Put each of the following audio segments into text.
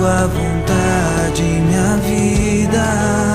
tua vontade, minha vida.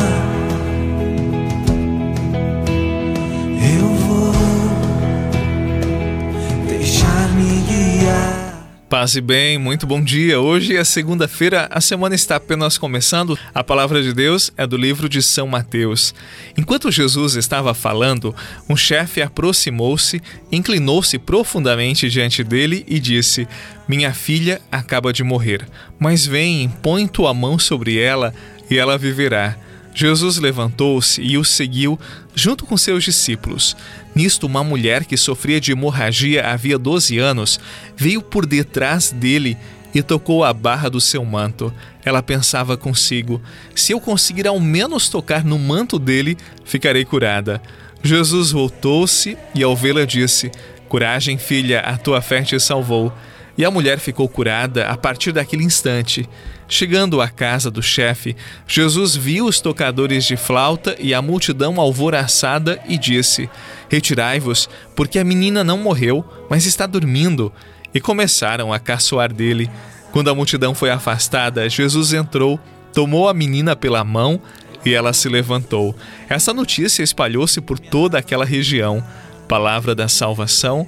Guiar. Paz e bem, muito bom dia. Hoje é segunda-feira, a semana está apenas começando. A palavra de Deus é do livro de São Mateus. Enquanto Jesus estava falando, um chefe aproximou-se, inclinou-se profundamente diante dele e disse: Minha filha acaba de morrer, mas vem, põe tua mão sobre ela e ela viverá. Jesus levantou-se e o seguiu junto com seus discípulos. Nisto, uma mulher que sofria de hemorragia havia 12 anos veio por detrás dele e tocou a barra do seu manto. Ela pensava consigo: se eu conseguir ao menos tocar no manto dele, ficarei curada. Jesus voltou-se e, ao vê-la, disse: Coragem, filha, a tua fé te salvou. E a mulher ficou curada a partir daquele instante. Chegando à casa do chefe, Jesus viu os tocadores de flauta e a multidão alvoraçada e disse: Retirai-vos, porque a menina não morreu, mas está dormindo. E começaram a caçoar dele. Quando a multidão foi afastada, Jesus entrou, tomou a menina pela mão e ela se levantou. Essa notícia espalhou-se por toda aquela região. Palavra da salvação,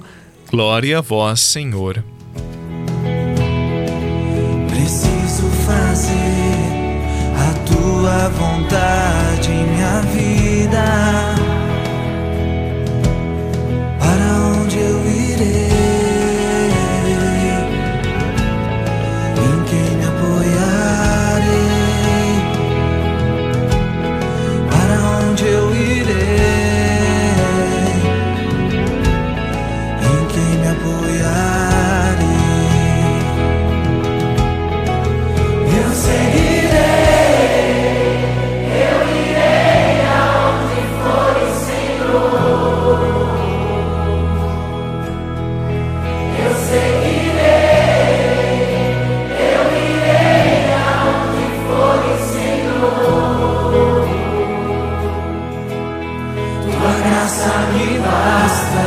glória a vós, Senhor. Preciso fazer a tua vontade, minha vida. Graça me basta,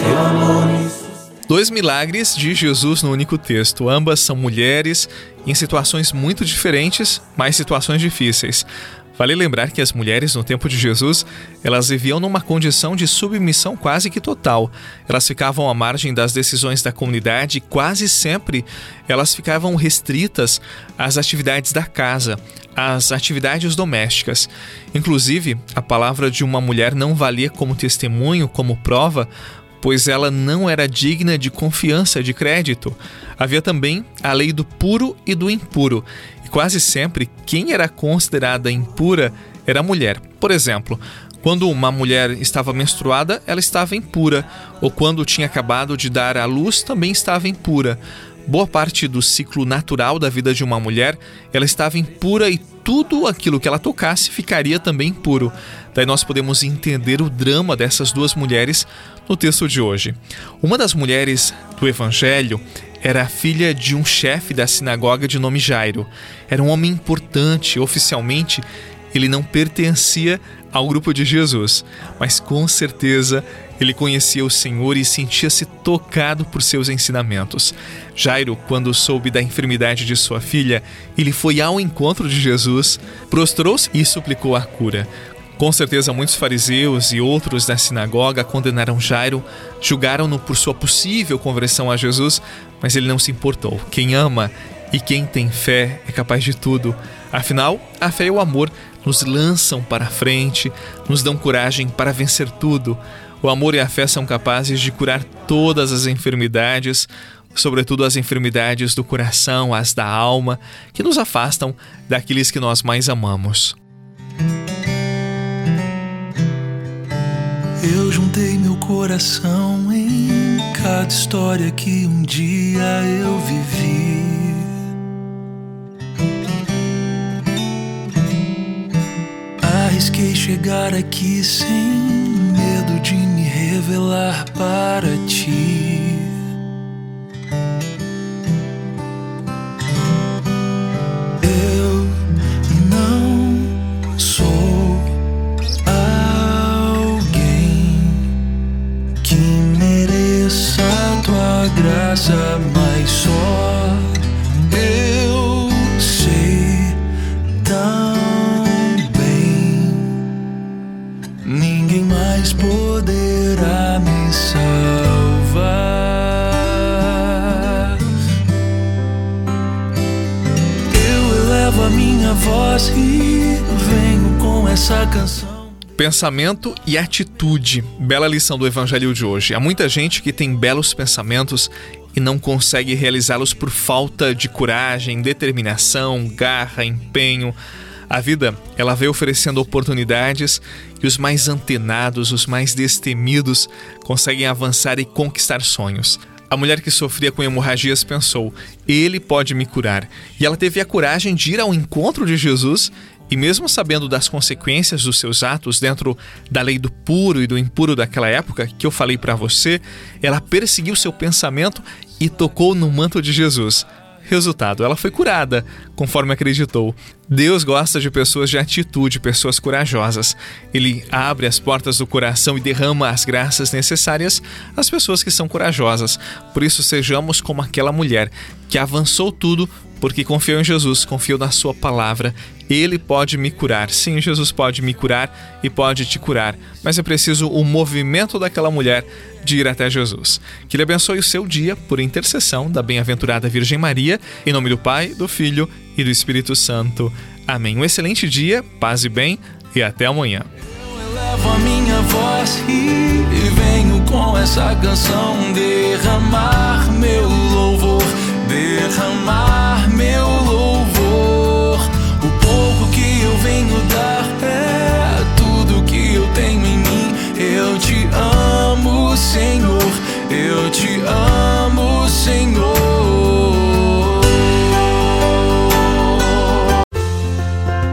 teu amor me Dois milagres de Jesus no único texto. Ambas são mulheres em situações muito diferentes, mas situações difíceis. Vale lembrar que as mulheres no tempo de Jesus, elas viviam numa condição de submissão quase que total. Elas ficavam à margem das decisões da comunidade e quase sempre elas ficavam restritas às atividades da casa, às atividades domésticas. Inclusive, a palavra de uma mulher não valia como testemunho, como prova, pois ela não era digna de confiança, de crédito. Havia também a lei do puro e do impuro, e quase sempre quem era considerada impura era a mulher. Por exemplo, quando uma mulher estava menstruada, ela estava impura, ou quando tinha acabado de dar à luz, também estava impura. Boa parte do ciclo natural da vida de uma mulher, ela estava impura e tudo aquilo que ela tocasse ficaria também impuro. Daí nós podemos entender o drama dessas duas mulheres no texto de hoje. Uma das mulheres do Evangelho era filha de um chefe da sinagoga de nome Jairo. Era um homem importante, oficialmente ele não pertencia ao grupo de Jesus, mas com certeza ele conhecia o Senhor e sentia-se tocado por seus ensinamentos. Jairo, quando soube da enfermidade de sua filha, ele foi ao encontro de Jesus, prostrou-se e suplicou a cura. Com certeza, muitos fariseus e outros da sinagoga condenaram Jairo, julgaram-no por sua possível conversão a Jesus, mas ele não se importou. Quem ama e quem tem fé é capaz de tudo. Afinal, a fé e o amor nos lançam para a frente, nos dão coragem para vencer tudo. O amor e a fé são capazes de curar todas as enfermidades, sobretudo as enfermidades do coração, as da alma, que nos afastam daqueles que nós mais amamos. Eu juntei meu coração em cada história que um dia eu vivi. Arrisquei chegar aqui sem medo de me revelar para ti. Voz e venho com essa canção. Pensamento e atitude. Bela lição do evangelho de hoje. Há muita gente que tem belos pensamentos e não consegue realizá-los por falta de coragem, determinação, garra, empenho. A vida, ela veio oferecendo oportunidades e os mais antenados, os mais destemidos, conseguem avançar e conquistar sonhos. A mulher que sofria com hemorragias pensou: Ele pode me curar. E ela teve a coragem de ir ao encontro de Jesus e, mesmo sabendo das consequências dos seus atos dentro da lei do puro e do impuro daquela época, que eu falei para você, ela perseguiu seu pensamento e tocou no manto de Jesus. Resultado, ela foi curada, conforme acreditou. Deus gosta de pessoas de atitude, pessoas corajosas. Ele abre as portas do coração e derrama as graças necessárias às pessoas que são corajosas. Por isso, sejamos como aquela mulher que avançou tudo porque confiou em Jesus, confiou na Sua palavra. Ele pode me curar. Sim, Jesus pode me curar e pode te curar, mas é preciso o movimento daquela mulher de ir até Jesus. Que Ele abençoe o seu dia por intercessão da bem-aventurada Virgem Maria, em nome do Pai, do Filho e do Espírito Santo. Amém. Um excelente dia, paz e bem, e até amanhã. A minha voz e venho com essa canção derramar meu